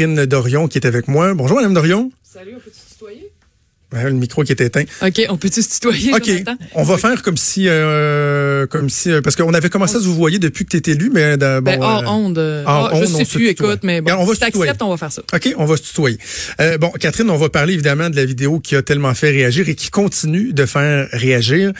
Catherine Dorion qui est avec moi. Bonjour, Madame Dorion. Salut, on peut se tutoyer? Ouais, le micro qui est éteint. OK, on peut-tu se tutoyer, OK, on va faire comme si, euh, comme si, euh, parce qu'on avait commencé à se vous voyer depuis que tu étais élu, mais euh, bon, Ben, hors euh, onde. hors ah, je sais se plus, écoute, mais bon, on va si t'acceptes, on va faire ça. OK, on va se tutoyer. Euh, bon, Catherine, on va parler évidemment de la vidéo qui a tellement fait réagir et qui continue de faire réagir.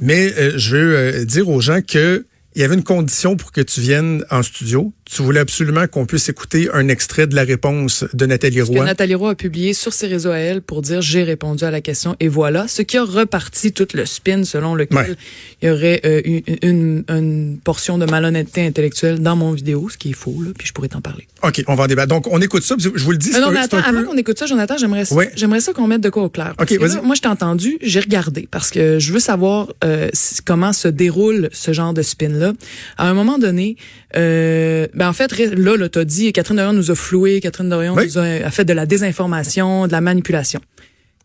Mais je veux dire aux gens que il y avait une condition pour que tu viennes en studio. Tu voulais absolument qu'on puisse écouter un extrait de la réponse de Nathalie Ce que Roy. Nathalie Roy a publié sur ses réseaux à elle pour dire j'ai répondu à la question et voilà, ce qui a reparti tout le spin selon lequel Ouais. il y aurait euh, une, une, une portion de malhonnêteté intellectuelle dans mon vidéo, ce qui est faux, là, puis je pourrais t'en parler. OK, on va en débattre. Donc, on écoute ça. Je vous le dis, Euh, non, mais attends, peu- avant qu'on écoute ça, Jonathan, j'aimerais ça, Ouais. j'aimerais ça qu'on mette de quoi au clair. Parce Ok, que là, vas-y. moi, je t'ai entendu, j'ai regardé parce que je veux savoir euh, comment se déroule ce genre de À un moment donné, euh, ben en fait, là, là, t'as dit, Catherine Dorion nous a floué, Catherine Dorion Oui. nous a, a fait de la désinformation, de la manipulation.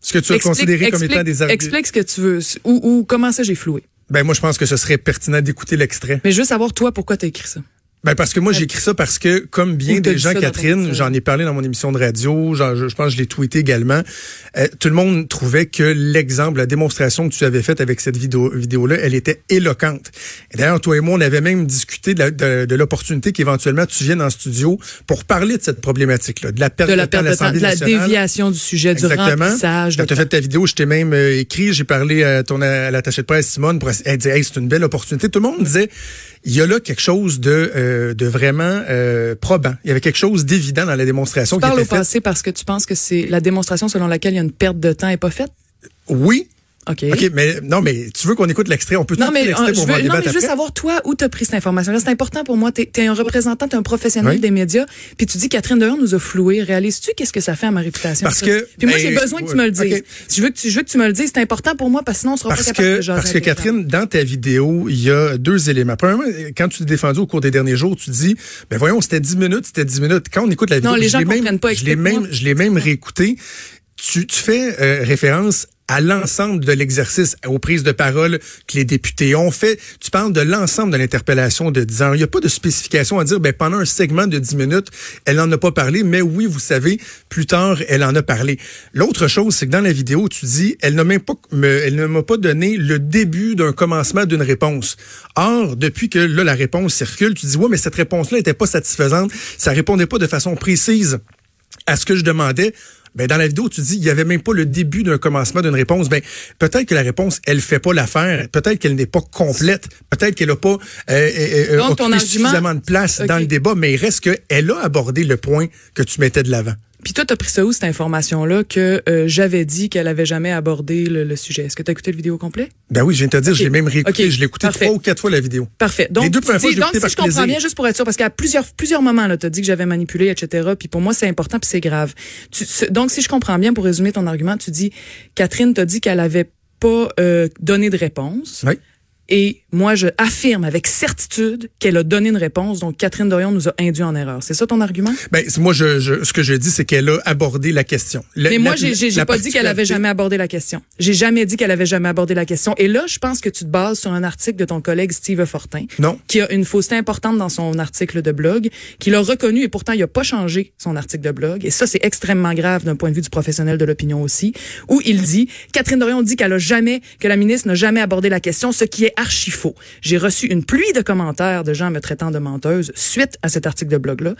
ce que tu as considéré comme étant des arguments. explique ce que tu veux, ou, ou comment ça j'ai floué? Ben moi je pense que ce serait pertinent d'écouter l'extrait. Mais je veux savoir toi pourquoi t'as écrit ça. Ben parce que moi j'ai écrit ça parce que comme bien des gens Catherine, j'en ai parlé dans mon émission de radio, je, je pense que je l'ai tweeté également. euh, tout le monde trouvait que l'exemple, la démonstration que tu avais faite avec cette vidéo vidéo là, elle était éloquente. Et d'ailleurs toi et moi on avait même discuté de de, de l'opportunité qu'éventuellement tu viennes en studio pour parler de cette problématique là, de la perte De de, la perte de temps, l'Assemblée de la déviation du sujet, du Exactement. remplissage. de Quand tu as fait ta vidéo, je t'ai même euh, écrit, j'ai parlé à ton à l'attaché de presse Simone pour elle disait hey, c'est une belle opportunité. Tout le monde disait il y a là quelque chose de euh, de vraiment euh, probant. Il y avait quelque chose d'évident dans la démonstration Tu qui parles était au passé parce que tu penses que c'est la démonstration selon laquelle il y a une perte de temps est pas faite? Oui. OK. OK, mais non mais tu veux qu'on écoute l'extrait, on peut Non, mais, l'extrait euh, je pour veux, non, mais je veux savoir, toi, où t'as pris cette information-là. C'est important pour moi. T'es es un représentant, t'es un professionnel Oui. des médias. Puis tu dis, Catherine Dehors nous a floué. Réalises-tu qu'est-ce que ça fait à ma réputation? Parce que- Puis moi, ben, j'ai besoin que tu me le dises. OK. Je, veux que tu, je veux que tu me le dises. C'est important pour moi parce que sinon, on sera Parce pas capable que, de jaser parce que les gens. Catherine, dans ta vidéo, il y a deux éléments. Premièrement, quand tu t'es défendu au cours des derniers jours, tu dis, ben voyons, c'était 10 minutes, c'était 10 minutes. Quand on écoute la vidéo, les je gens l'ai même, pas, je l'ai même, je l'ai même réécouté. Tu, tu fais euh, référence à l'ensemble de l'exercice, aux prises de parole que les députés ont fait. Tu parles de l'ensemble de l'interpellation de 10 ans. Il n'y a pas de spécification à dire, ben, pendant un segment de 10 minutes, elle n'en a pas parlé, mais oui, vous savez, plus tard, elle en a parlé. L'autre chose, c'est que dans la vidéo, tu dis, elle ne m'a pas donné le début d'un commencement d'une réponse. Or, depuis que là, la réponse circule, tu dis, ouais, mais cette réponse-là n'était pas satisfaisante. Ça répondait pas de façon précise à ce que je demandais. Ben, dans la vidéo, tu dis, il y avait même pas le début d'un commencement d'une réponse. Ben, peut-être que la réponse, elle fait pas l'affaire. Peut-être qu'elle n'est pas complète. Peut-être qu'elle a pas euh, euh, euh, Donc, occupé suffisamment de place dans le débat, mais il reste qu'elle a abordé le point que tu mettais de l'avant. Puis toi, t'as pris ça où, cette information-là, que euh, j'avais dit qu'elle avait jamais abordé le, le sujet? Est-ce que t'as écouté le vidéo complet? Ben oui, je viens de te dire, Ok. je l'ai même réécouté. Je l'ai écouté trois ou quatre fois la vidéo. Parfait. Donc, Les deux premières fois, je donc si par je comprends bien, juste pour être sûr, parce qu'à plusieurs, plusieurs moments, là, t'as dit que j'avais manipulé, etc. Puis pour moi, c'est important, puis c'est grave. Tu- donc, si je comprends bien, pour résumer ton argument, tu dis, Catherine t'a dit qu'elle avait pas euh, donné de réponse. Oui. Et moi, je affirme avec certitude qu'elle a donné une réponse. Donc, Catherine Dorion nous a induit en erreur. C'est ça ton argument? Ben, moi, je, je- ce que je dis, c'est qu'elle a abordé la question. La- Mais moi, j'ai pas dit qu'elle avait jamais abordé la question. J'ai jamais dit qu'elle avait jamais abordé la question. Et là, je pense que tu te bases sur un article de ton collègue Steve Fortin. Non. Qui a une fausseté importante dans son article de blog, qu'il a reconnu et pourtant il a pas changé son article de blog. Et ça, c'est extrêmement grave d'un point de vue du professionnel de l'opinion aussi, où il dit, Catherine Dorion dit qu'elle a jamais, que la ministre n'a jamais abordé la question, ce qui est archi faux. J'ai reçu une pluie de commentaires de gens me traitant de menteuse suite à cet article de blog-là.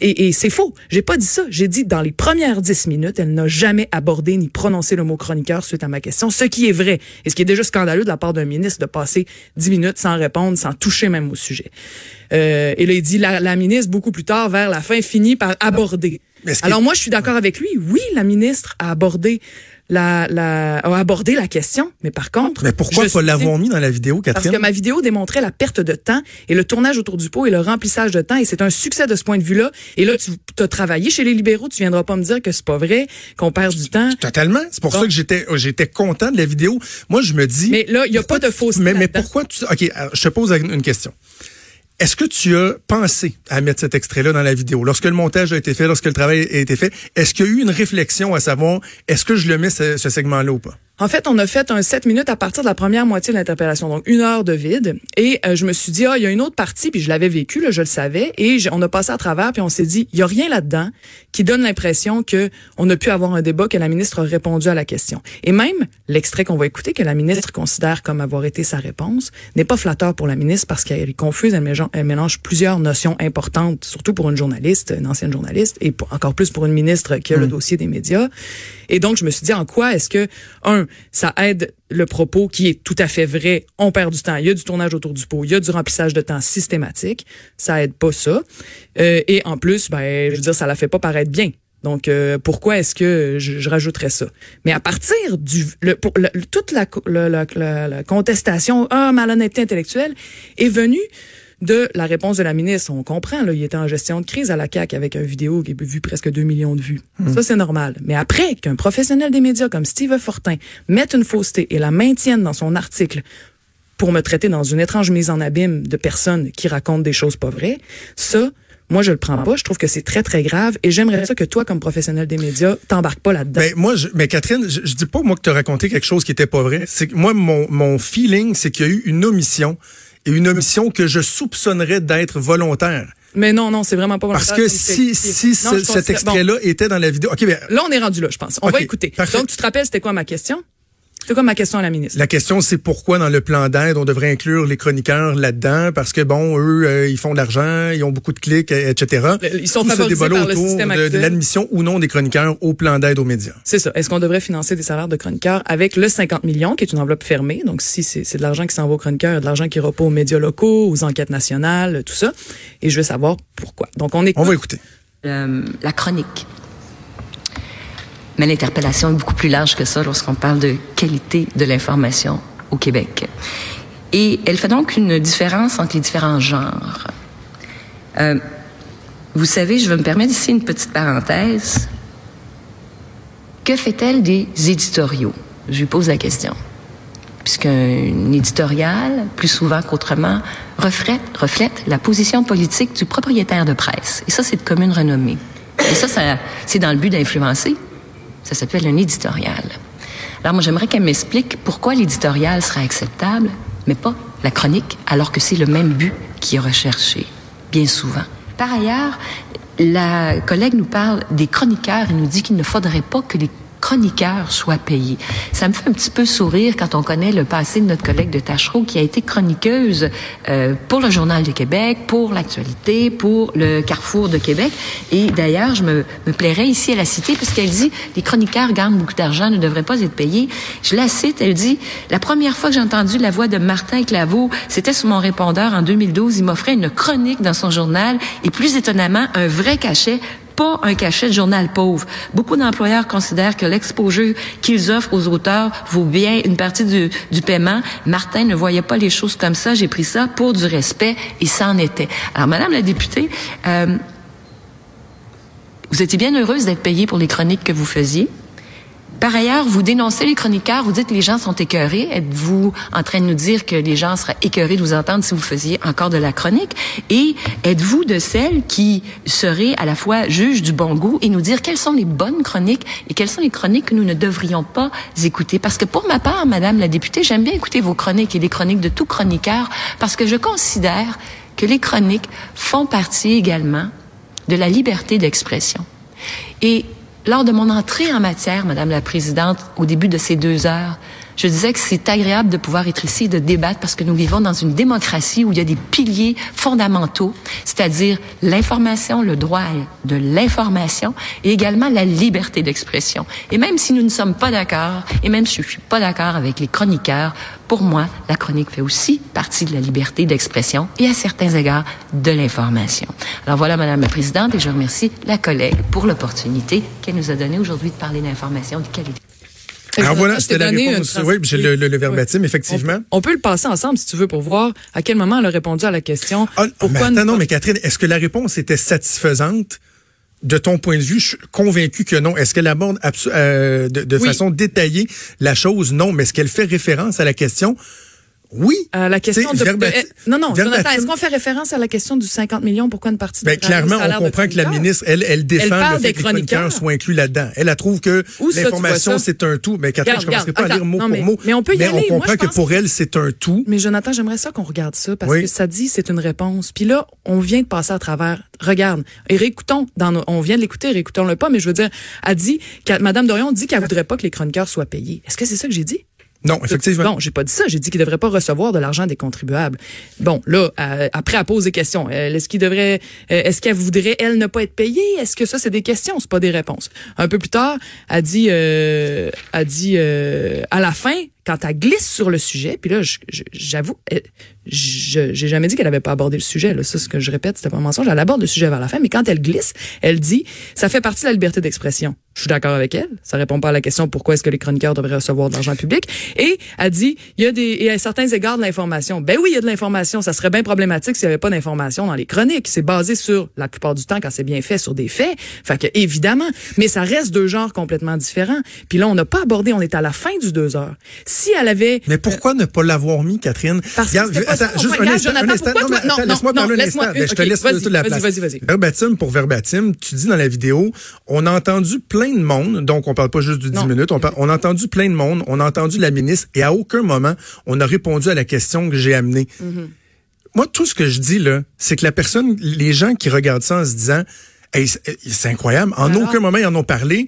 Et, et c'est faux. J'ai pas dit ça. J'ai dit dans les premières dix minutes, elle n'a jamais abordé ni prononcé le mot chroniqueur suite à ma question, ce qui est vrai. Et ce qui est déjà scandaleux de la part d'un ministre de passer dix minutes sans répondre, sans toucher même au sujet. Euh, et là, il dit, la, la ministre, beaucoup plus tard, vers la fin, finit par aborder. Alors moi, je suis d'accord avec lui. Oui, la ministre a abordé la, la, a abordé la question, mais par contre... Mais pourquoi pas l'avoir mis dans la vidéo, Parce Catherine? que ma vidéo démontrait la perte de temps et le tournage autour du pot et le remplissage de temps. Et c'est un succès de ce point de vue-là. Et là, tu as travaillé chez les libéraux. Tu viendras pas me dire que c'est pas vrai, qu'on perd du temps. Totalement. C'est pour ça que j'étais j'étais content de la vidéo. Moi, je me dis. Mais là, il y a pas de fausseté Mais, mais pourquoi tu. OK, je te pose une question. Est-ce que tu as pensé à mettre cet extrait-là dans la vidéo? Lorsque le montage a été fait, lorsque le travail a été fait, est-ce qu'il y a eu une réflexion à savoir, est-ce que je le mets ce, segment-là ou pas? En fait, on a fait un 7 minutes à partir de la première moitié de l'interpellation, donc une heure de vide. Et euh, je me suis dit, ah, il y a une autre partie, puis je l'avais vécu, là, je le savais. Et on a passé à travers, puis on s'est dit, il y a rien là-dedans qui donne l'impression que on a pu avoir un débat, que la ministre a répondu à la question. Et même l'extrait qu'on va écouter, que la ministre considère comme avoir été sa réponse, n'est pas flatteur pour la ministre parce qu'elle est confuse, elle mélange, elle mélange plusieurs notions importantes, surtout pour une journaliste, une ancienne journaliste, et pour- encore plus pour une ministre qui a le dossier des médias. Et donc, je me suis dit, en quoi est-ce que, un, ça aide le propos qui est tout à fait vrai, on perd du temps, il y a du tournage autour du pot, il y a du remplissage de temps systématique, ça aide pas ça. Euh, et en plus, ben, je veux dire, ça la fait pas paraître bien. Donc, euh, pourquoi est-ce que je, rajouterais ça? Mais à partir du... Le, toute la contestation, ah, malhonnêteté intellectuelle, est venue de la réponse de la ministre. On comprend, là, il était en gestion de crise à la CAQ avec une vidéo qui a vu presque 2 millions de vues. Ça, c'est normal. Mais après qu'un professionnel des médias comme Steve Fortin mette une fausseté et la maintienne dans son article pour me traiter dans une étrange mise en abîme de personnes qui racontent des choses pas vraies, ça, moi, je le prends pas. Je trouve que c'est très, très grave et j'aimerais ça que toi, comme professionnel des médias, t'embarques pas là-dedans. Ben, moi, je, mais Catherine, je, je dis pas moi que tu as raconté quelque chose qui était pas vrai. C'est moi, mon, mon feeling, c'est qu'il y a eu une omission une omission que je soupçonnerais d'être volontaire. Mais non, non, c'est vraiment pas Parce volontaire, que c'est si, si Non, ce- je cet bon. extrait-là était dans la vidéo. OK, ben, Là, on est rendu là, je pense. On va écouter. parfait. Donc, tu te rappelles, c'était quoi ma question? C'était quoi ma question à la ministre? La question, c'est pourquoi dans le plan d'aide, on devrait inclure les chroniqueurs là-dedans, parce que, bon, eux, euh, ils font de l'argent, ils ont beaucoup de clics, euh, etc. Le- ils sont Tout ce favorisés débat-là par le autour système de, l'admission ou non des chroniqueurs au plan d'aide aux médias. C'est ça. Est-ce qu'on devrait financer des salaires de chroniqueurs avec le 50 millions, qui est une enveloppe fermée? Donc, si c'est c'est de l'argent qui s'en va aux chroniqueurs, il y a de l'argent qui ira pas aux médias locaux, aux enquêtes nationales, tout ça. Et je veux savoir pourquoi. Donc, on est On va écouter. Euh, la chronique. Mais l'interpellation est beaucoup plus large que ça lorsqu'on parle de qualité de l'information au Québec. Et elle fait donc une différence entre les différents genres. Euh, vous savez, je vais me permettre ici une petite parenthèse. Que fait-elle des éditoriaux? Je lui pose la question. Puisqu'un éditorial, plus souvent qu'autrement, reflète, la position politique du propriétaire de presse. Et ça, c'est de commune renommée. Et ça c'est dans le but d'influencer. Ça s'appelle un éditorial. Alors moi, j'aimerais qu'elle m'explique pourquoi l'éditorial sera acceptable, mais pas la chronique, alors que c'est le même but qui est recherché, bien souvent. Par ailleurs, la collègue nous parle des chroniqueurs et nous dit qu'il ne faudrait pas que les chroniqueurs soient payés. Ça me fait un petit peu sourire quand on connaît le passé de notre collègue de Tachereau qui a été chroniqueuse euh, pour le Journal de Québec, pour l'actualité, pour le Carrefour de Québec. Et d'ailleurs, je me, me plairais ici à la citer puisqu'elle dit les chroniqueurs gagnent beaucoup d'argent, ne devraient pas être payés. Je la cite, elle dit la première fois que j'ai entendu la voix de Martin Claveau, c'était sur mon répondeur en 2012. Il m'offrait une chronique dans son journal et plus étonnamment un vrai cachet pas un cachet de journal pauvre. Beaucoup d'employeurs considèrent que l'exposure qu'ils offrent aux auteurs vaut bien une partie du, du paiement. Martin ne voyait pas les choses comme ça. J'ai pris ça pour du respect et ça en était. Alors, Madame la députée, euh, vous étiez bien heureuse d'être payée pour les chroniques que vous faisiez. Par ailleurs, vous dénoncez les chroniqueurs, vous dites que les gens sont écœurés. Êtes-vous en train de nous dire que les gens seraient écœurés de vous entendre si vous faisiez encore de la chronique? Et êtes-vous de celles qui seraient à la fois juges du bon goût et nous dire quelles sont les bonnes chroniques et quelles sont les chroniques que nous ne devrions pas écouter? Parce que pour ma part, Madame la députée, j'aime bien écouter vos chroniques et les chroniques de tout chroniqueur parce que je considère que les chroniques font partie également de la liberté d'expression. Et lors de mon entrée en matière, Madame la Présidente, au début de ces deux heures, je disais que c'est agréable de pouvoir être ici de débattre parce que nous vivons dans une démocratie où il y a des piliers fondamentaux, c'est-à-dire l'information, le droit de l'information et également la liberté d'expression. Et même si nous ne sommes pas d'accord, et même si je suis pas d'accord avec les chroniqueurs, pour moi, la chronique fait aussi partie de la liberté d'expression et à certains égards de l'information. Alors voilà, Madame la Présidente, et je remercie la collègue pour l'opportunité qu'elle nous a donnée aujourd'hui de parler d'information de qualité. Alors voilà, c'était t'ai la réponse. Oui, j'ai le, le- le verbatim, On, effectivement. on peut le passer ensemble si tu veux pour voir à quel moment elle a répondu à la question. Ah, mais pourquoi attends, ne non, mais Catherine, est-ce que la réponse était satisfaisante? De ton point de vue, je suis convaincu que non. Est-ce qu'elle aborde euh, de, de Oui. façon détaillée la chose? Non. Mais est-ce qu'elle fait référence à la question? Oui. à la question de, de- eh, non non Jonathan est-ce qu'on fait référence à la question du 50 millions pourquoi une partie Ben, du salaire clairement, on de comprend que la ministre, elle, elle défend parle le fait des que les chroniqueurs soient inclus là-dedans. Elle, elle trouve que l'information, c'est un tout. Mais Catherine, je commencerai pas à lire mot attends, pour non, mot. mais- mais on peut y aller. on comprend que pour elle, c'est un tout. Mais Jonathan, j'aimerais ça qu'on regarde ça parce Oui. que ça dit c'est une réponse. Puis là, on vient de passer à travers. Regarde, et réécoutons dans nos- on vient de l'écouter, réécoutons-le pas, mais je veux dire, elle dit Madame Dorion dit qu'elle voudrait pas que les chroniqueurs soient payés. Est-ce que c'est ça que j'ai dit? Non, effectivement. Bon, j'ai pas dit ça. J'ai dit qu'ils devraient pas recevoir de l'argent des contribuables. Bon, là, après, elle pose des questions. Est-ce qu'il devrait, euh, est-ce qu'elle voudrait elle ne pas être payée? Est-ce que ça c'est des questions, c'est pas des réponses? Un peu plus tard, elle dit, euh, elle dit euh, à la fin, quand elle glisse sur le sujet, puis là, j'avoue, euh, je j'ai jamais dit qu'elle avait pas abordé le sujet. Là, ça, ce que je répète, c'était pas un mensonge. Elle aborde le sujet vers la fin, mais quand elle glisse, elle dit, ça fait partie de la liberté d'expression. Je suis d'accord avec elle. Ça répond pas à la question pourquoi est-ce que les chroniqueurs devraient recevoir de l'argent public? Et elle dit, il y a des, y a certains égards de l'information. Ben oui, il y a de l'information. Ça serait bien problématique s'il y avait pas d'information dans les chroniques. C'est basé sur, la plupart du temps, quand c'est bien fait, sur des faits. Fait que, évidemment. Mais ça reste deux genres complètement différents. Puis là, on n'a pas abordé, on est à la fin du deux heures. Si elle avait, Mais pourquoi ne pas l'avoir mis, Catherine? Parce que c'était pas ça, on juste un instant, Jonathan, un instant. pourquoi Non, mais toi- attends, non, laisse-moi parler un laisse-moi- instant. Ben, je te laisse vas-y, toute la vas-y, place. vas-y, vas-y. Verbatim pour verbatim, tu dis dans la vidéo, on a entendu plein de monde, donc on parle pas juste du 10 Non. minutes, on, parle- on a entendu plein de monde, on a entendu la ministre, et à aucun moment, on a répondu à la question que j'ai amenée. Mm-hmm. Moi, tout ce que je dis, là, c'est que la personne, les gens qui regardent ça en se disant, Hey, c'est c'est incroyable, en Alors? aucun moment ils en ont parlé.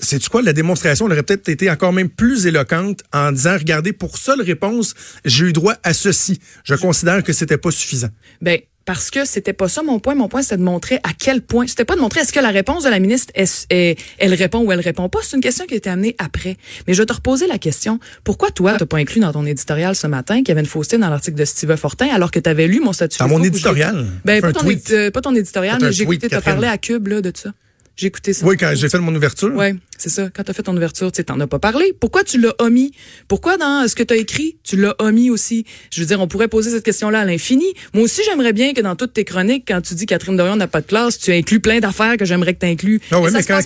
C'est quoi? La démonstration aurait peut-être été encore même plus éloquente en disant regardez pour seule réponse j'ai eu droit à ceci. Je considère que c'était pas suffisant. Ben parce que c'était pas ça mon point. Mon point, c'était de montrer à quel point. C'était pas de montrer est-ce que la réponse de la ministre, est, est- elle répond ou elle répond pas. C'est une question qui a été amenée après. Mais je vais te reposer la question. Pourquoi toi, t'as pas inclus dans ton éditorial ce matin qu'il y avait une fausseté dans l'article de Steve Fortin alors que tu avais lu mon statut Dans mon éditorial? Ben, pas ton, édi- euh, pas ton éditorial, mais j'ai écouté, t'as Catherine. parlé à Cube, là, de ça. J'ai écouté ça. Oui, quand j'ai fait mon ouverture. Ouais, c'est ça. Quand t'as fait ton ouverture, tu sais, t'en as pas parlé. Pourquoi tu l'as omis? Pourquoi dans ce que t'as écrit, tu l'as omis aussi? Je veux dire, on pourrait poser cette question-là à l'infini. Moi aussi, j'aimerais bien que dans toutes tes chroniques, quand tu dis Catherine Dorion n'a pas de classe, tu inclus plein d'affaires que j'aimerais que tu inclus. Ah ouais, ça mais quand,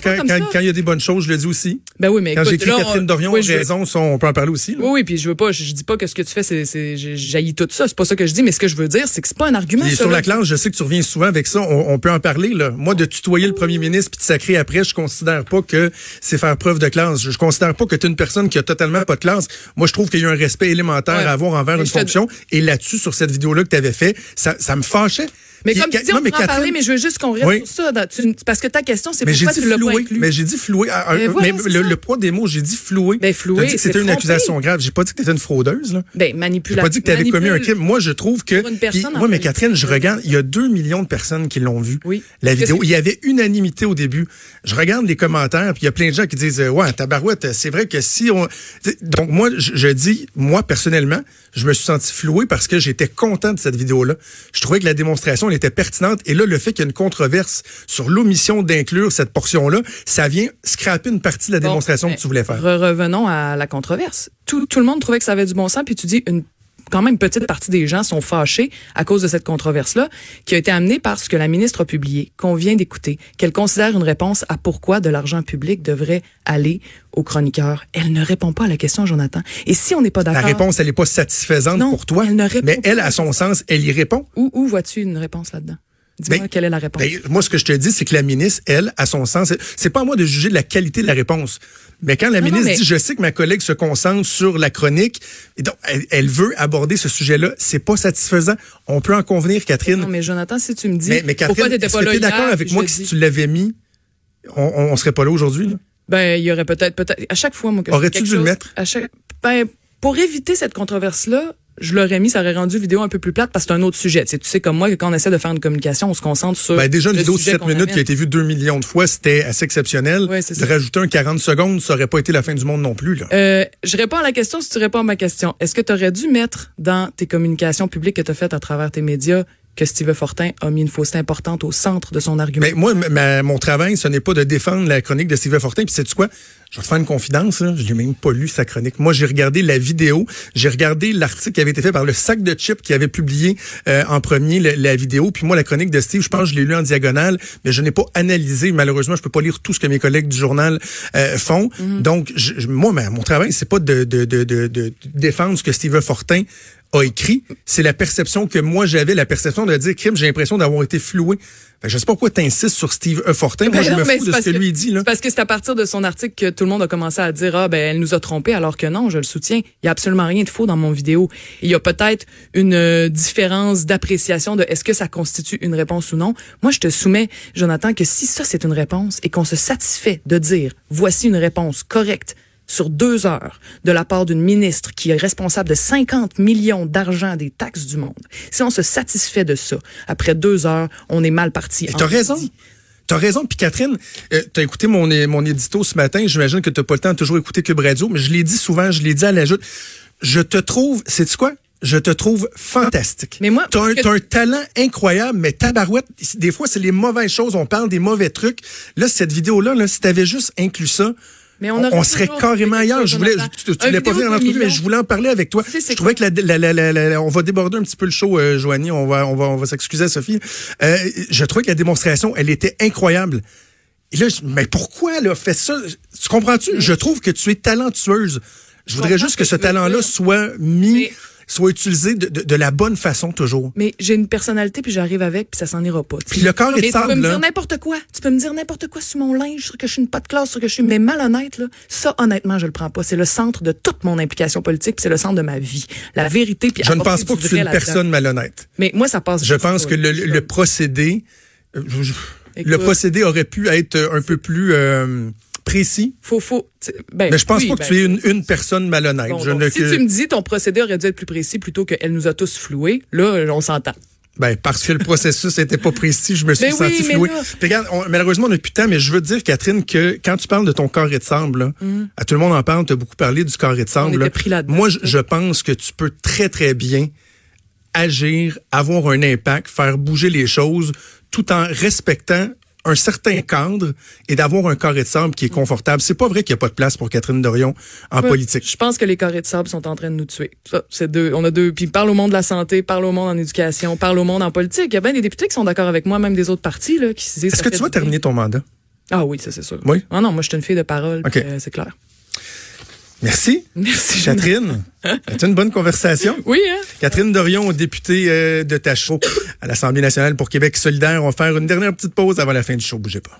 quand, il y a des bonnes choses, je le dis aussi. Ben oui, mais Quand j'écris Catherine on- Dorion, oui, je raison, on peut en parler aussi. là. Oui, oui, puis je veux pas, je, je dis pas que ce que tu fais, c'est, c'est, j'ai- jaillit tout ça. C'est pas ça que je dis, mais ce que je veux dire, c'est que c'est pas un argument. Sur là. la classe, je sais que tu reviens souvent avec ça. On, on peut en parler. Là. Moi, de tutoyer le premier ministre puis de sacrer après, je considère pas que c'est faire preuve de classe. Je, je considère pas que tu es une personne qui a totalement pas de classe. Moi, je trouve qu'il y a un respect élémentaire Ouais. à avoir envers Mais une fonction. Et là-dessus, sur cette vidéo-là que tu avais fait, ça, ça me fâchait. Mais Puis, comme tu dis, on non, mais peut en parler, mais je veux juste qu'on reste Oui. sur ça. dans- tu- parce que ta question, c'est j'ai pourquoi tu l'as pas floué. inclus? Mais j'ai dit floué. Mais voilà, mais le, le poids des mots, j'ai dit floué. Ben, floué, J'ai c'était une accusation grave. J'ai pas dit que tu étais une fraudeuse. Là. Ben, J'ai manipulation. pas dit que tu avais commis un crime. Moi, je trouve que. Moi, mais. Catherine, je regarde, il y a 2 millions de personnes qui l'ont vu. Oui. La vidéo. Il y avait unanimité au début. Je regarde les commentaires, puis il y a plein de gens qui disent Ouais, tabarouette, c'est vrai que si on. Donc, moi, je, dis, moi, personnellement, je me suis senti floué parce que j'étais content de cette vidéo-là. Je trouvais que la démonstration était pertinente. Et là, le fait qu'il y a une controverse sur l'omission d'inclure cette portion-là, ça vient scraper une partie de la Bon, démonstration ben, que tu voulais faire. re- revenons à la controverse. Tout, tout le monde trouvait que ça avait du bon sens, puis tu dis une quand même petite partie des gens sont fâchés à cause de cette controverse-là, qui a été amenée par ce que la ministre a publié, qu'on vient d'écouter, qu'elle considère une réponse à pourquoi de l'argent public devrait aller aux chroniqueurs. Elle ne répond pas à la question, Jonathan. Et si on n'est pas La d'accord, réponse, elle n'est pas satisfaisante Non, pour toi. elle ne répond mais pas. elle, à son sens, elle y répond. où, où vois-tu une réponse là-dedans? Dis-moi Ben, quelle est la réponse. Ben, moi, ce que je te dis, c'est que la ministre, elle, à son sens, c'est- pas à moi de juger de la qualité de la réponse. Mais quand la Non, non, ministre mais- dit, je sais que ma collègue se concentre sur la chronique, et donc, elle, elle veut aborder ce sujet-là, c'est pas satisfaisant. On peut en convenir, Catherine. non, mais Jonathan, si tu me dis mais, mais pourquoi Catherine, t'étais est-ce pas là d'accord avec moi que si tu l'avais mis, on, on, on serait pas là aujourd'hui? Ben, il y aurait peut-être, peut-être, à chaque fois, moi, que Aurais-tu dû le mettre? À chaque, ben, pour éviter cette controverse-là, je l'aurais mis, ça aurait rendu la vidéo un peu plus plate parce que c'est un autre sujet. Tu sais, tu sais, comme moi, que quand on essaie de faire une communication, on se concentre sur. Ben, déjà, une vidéo de sujet 7 qu'on minutes qui a été vue 2 millions de fois, c'était assez exceptionnel. Ouais, c'est de rajouter un 40 secondes, ça aurait pas été la fin du monde non plus, là. Euh, je réponds à la question si tu réponds à ma question. Est-ce que tu aurais dû mettre dans tes communications publiques que tu as faites à travers tes médias que Steve Fortin a mis une fausseté importante au centre de son argument? Mais moi, m- ma- mon travail, ce n'est pas de défendre la chronique de Steve Fortin. Puis sais-tu quoi? Je vais te faire une confidence. Là. Je n'ai même pas lu sa chronique. Moi, j'ai regardé la vidéo. J'ai regardé l'article qui avait été fait par le sac de chips qui avait publié euh, en premier le- la vidéo. Puis moi, la chronique de Steve, je pense que je l'ai lu en diagonale, mais je n'ai pas analysé. Malheureusement, je peux pas lire tout ce que mes collègues du journal euh, font. Donc, je, moi, mon travail, c'est pas de, de, de, de, de défendre ce que Steve Fortin a écrit, c'est la perception que moi j'avais, la perception de dire, crime, j'ai l'impression d'avoir été floué. Que je sais pas pourquoi tu insistes sur Steve E. Fortin. Moi, Ben je me fous de ce parce que lui dit. Là. C'est parce que c'est à partir de son article que tout le monde a commencé à dire ah ben elle nous a trompés alors que non, je le soutiens. Il y a absolument rien de faux dans mon vidéo. Il y a peut-être une euh, différence d'appréciation de est-ce que ça constitue une réponse ou non. Moi, je te soumets Jonathan que si ça c'est une réponse et qu'on se satisfait de dire voici une réponse correcte sur deux heures de la part d'une ministre qui est responsable de 50 millions d'argent des taxes du monde. Si on se satisfait de ça, après deux heures, on est mal parti. T'as raison. T'as raison. Puis Catherine, euh, t'as écouté mon, mon édito ce matin. J'imagine que t'as pas le temps de toujours écouter Cube Radio, mais je l'ai dit souvent, je l'ai dit à la joute. Je te trouve, sais-tu quoi? Je te trouve fantastique. Mais moi, t'as un, que- t'as un talent incroyable, mais tabarouette, des fois, c'est les mauvaises choses. On parle des mauvais trucs. Là, cette vidéo-là, là, si t'avais juste inclus ça, Mais on serait carrément ailleurs. Je voulais, tu, tu voulais pas faire de l'entrevue, mais je voulais en parler avec toi. Je trouvais que la, la, la, la, on va déborder un petit peu le show, euh, Joanie. On va, on va, on va s'excuser à Sophie. Euh, je trouvais que la démonstration, elle était incroyable. Et là, je- mais pourquoi, là, fais ça? Tu comprends-tu? Je trouve que tu es talentueuse. Je voudrais juste que que ce talent-là soit mis, Mais- soit utilisé de, de, de la bonne façon toujours. Mais j'ai une personnalité puis j'arrive avec puis ça s'en ira pas. Puis le corps est de tu peux sable, me dire n'importe quoi. Tu peux me dire n'importe quoi sur mon linge, sur que je suis une pas de classe, sur que je suis mais malhonnête là. Ça honnêtement, je le prends pas. C'est le centre de toute mon implication politique, c'est le centre de ma vie. La vérité puis Je ne pense pas que tu es une personne malhonnête. Mais moi ça passe. Je pense que le, le procédé, euh, je- je- le procédé aurait pu être un peu plus euh, précis. faut faut ben, Mais je pense oui, pas que ben, tu es une, une personne malhonnête. bon, je ne si que- tu me dis ton procédé aurait dû être plus précis plutôt qu'elle nous a tous floués, là on s'entend. ben, parce que le processus n'était pas précis, je me suis Mais oui, senti floué. regarde, on- malheureusement, on n'a plus de temps, mais je veux dire, Catherine, que quand tu parles de ton carré de sable, là, à tout le monde en parle, tu as beaucoup parlé du carré de sable. Mm. là. pris. Moi, je, je pense que tu peux très, très bien agir, avoir un impact, faire bouger les choses, tout en respectant un certain cadre et d'avoir un carré de sable qui est confortable. C'est pas vrai qu'il n'y a pas de place pour Catherine Dorion en Ouais, politique. Je pense que les carrés de sable sont en train de nous tuer. Ça, c'est deux. On a deux. Puis parle au monde de la santé, parle au monde en éducation, parle au monde en politique. Il y a bien des députés qui sont d'accord avec moi, même des autres partis là, qui se disent. Est-ce que tu vas terminer ton mandat? Ah oui, ça c'est sûr. Oui? Ah non, moi je suis une fille de parole. OK. puis, euh, c'est clair. Merci. Merci. Catherine, c'était une bonne conversation. Oui, hein? Catherine Dorion, députée euh, de Tachereau à l'Assemblée nationale pour Québec solidaire. On va faire une dernière petite pause avant la fin du show. Bougez pas.